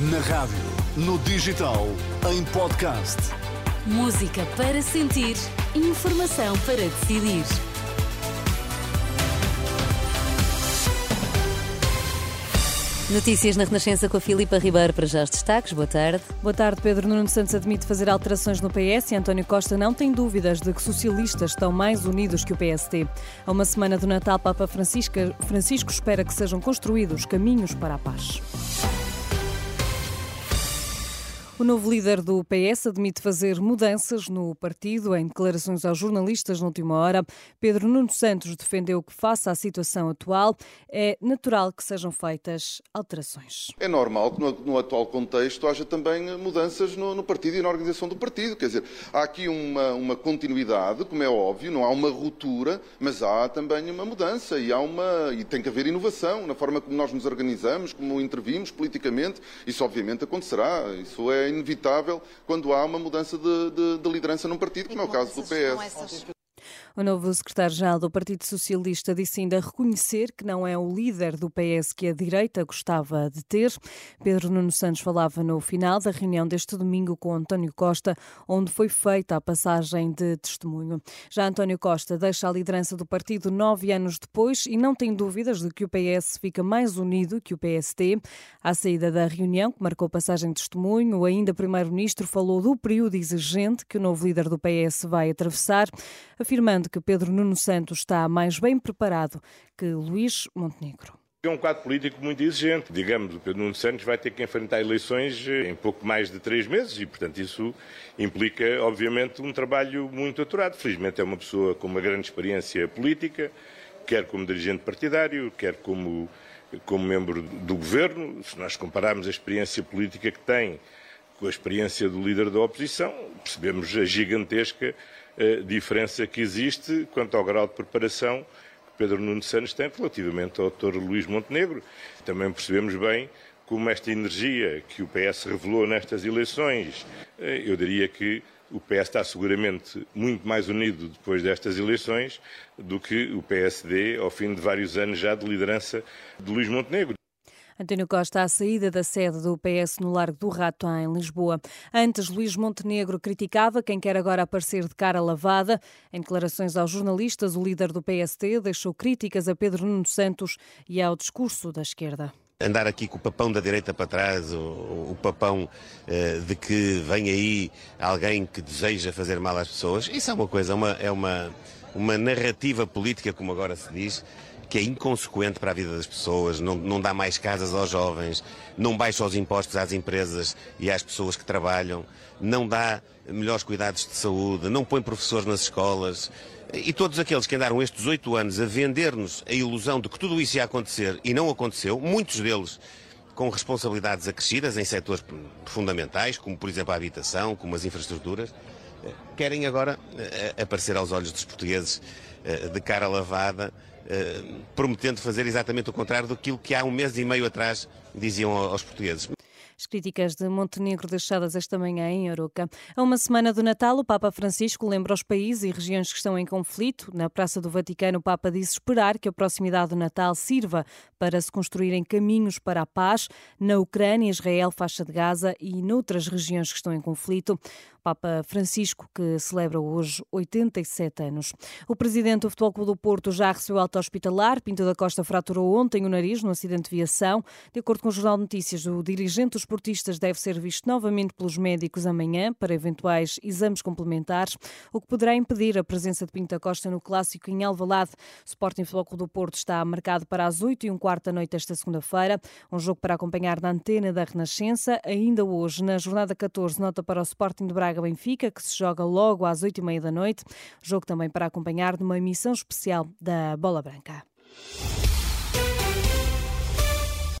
Na rádio, no digital, em podcast. Música para sentir, informação para decidir. Notícias na Renascença com a Filipa Ribeiro para já os destaques. Boa tarde. Boa tarde. Pedro Nuno Santos admite fazer alterações no PS e António Costa não tem dúvidas de que socialistas estão mais unidos que o PST. A uma semana do Natal, Papa Francisco, Francisco espera que sejam construídos caminhos para a paz. O novo líder do PS admite fazer mudanças no partido. Em declarações aos jornalistas na última hora, Pedro Nuno Santos defendeu que, face à situação atual, é natural que sejam feitas alterações. É normal que, no, no atual contexto, haja também mudanças no, no, partido e na organização do partido. Quer dizer, há aqui uma, uma continuidade, como é óbvio, não há uma ruptura, mas há também uma mudança e, há uma, e tem que haver inovação na forma como nós nos organizamos, como intervimos politicamente. Isso, obviamente, acontecerá. Isso é inevitável quando há uma mudança de, de, de liderança num partido, como é o caso do PS. O novo secretário-geral do Partido Socialista disse ainda reconhecer que não é o líder do PS que a direita gostava de ter. Pedro Nuno Santos falava no final da reunião deste domingo com António Costa, onde foi feita a passagem de testemunho. Já António Costa deixa a liderança do partido nove anos depois e não tem dúvidas de que o PS fica mais unido que o PST. À saída da reunião, que marcou passagem de testemunho, ainda primeiro-ministro falou do período exigente que o novo líder do PS vai atravessar, afirmando que Pedro Nuno Santos está mais bem preparado que Luís Montenegro. É um quadro político muito exigente. Digamos, o Pedro Nuno Santos vai ter que enfrentar eleições em pouco mais de três meses e, portanto, isso implica, obviamente, um trabalho muito aturado. Felizmente é uma pessoa com uma grande experiência política, quer como dirigente partidário, quer como, como membro do governo. Se nós compararmos a experiência política que tem com a experiência do líder da oposição, percebemos a gigantesca diferença que existe quanto ao grau de preparação que Pedro Nuno Santos tem relativamente ao Dr. Luís Montenegro. Também percebemos bem como esta energia que o PS revelou nestas eleições, eh, eu diria que o PS está seguramente muito mais unido depois destas eleições do que o PSD ao fim de vários anos já de liderança de Luís Montenegro. António Costa à saída da sede do PS no Largo do Rato, em Lisboa. Antes, Luís Montenegro criticava quem quer agora aparecer de cara lavada. Em declarações aos jornalistas, o líder do PST deixou críticas a Pedro Nuno Santos e ao discurso da esquerda andar aqui com o papão da direita para trás, o, o papão uh, de que vem aí alguém que deseja fazer mal às pessoas, isso é uma coisa, uma, é uma, uma narrativa política, como agora se diz, que é inconsequente para a vida das pessoas, não, não dá mais casas aos jovens, não baixa os impostos às empresas e às pessoas que trabalham, não dá melhores cuidados de saúde, não põe professores nas escolas. E todos aqueles que andaram estes oito anos a vender-nos a ilusão de que tudo isso ia acontecer e não aconteceu, muitos deles com responsabilidades acrescidas em setores fundamentais, como por exemplo a habitação, como as infraestruturas, querem agora eh, aparecer aos olhos dos portugueses eh, de cara lavada eh, prometendo fazer exatamente o contrário do que há um mês e meio atrás diziam aos portugueses. As críticas de Montenegro deixadas esta manhã em Aroca. A uma semana do Natal, o Papa Francisco lembra os países e regiões que estão em conflito. Na Praça do Vaticano, o Papa disse esperar que a proximidade do Natal sirva para se construírem caminhos para a paz na Ucrânia, Israel, faixa de Gaza e noutras regiões que estão em conflito. Papa Francisco, que celebra hoje 87 anos. O presidente do Futebol Clube do Porto já recebeu alta hospitalar. Pinto da Costa fraturou ontem o nariz no acidente de viação. De acordo com o Jornal de Notícias, o dirigente dos portistas deve ser visto novamente pelos médicos amanhã para eventuais exames complementares, o que poderá impedir a presença de Pinto Costa no clássico em Alvalade. O Sporting Futebol do Porto está marcado para as 8 e um quarto da noite esta segunda-feira. Um jogo para acompanhar na antena da Renascença. Ainda hoje, na jornada 14, nota para o Sporting de Braga Braga-Benfica, que se joga logo às oito e meia da noite. Jogo também para acompanhar numa emissão especial da Bola Branca.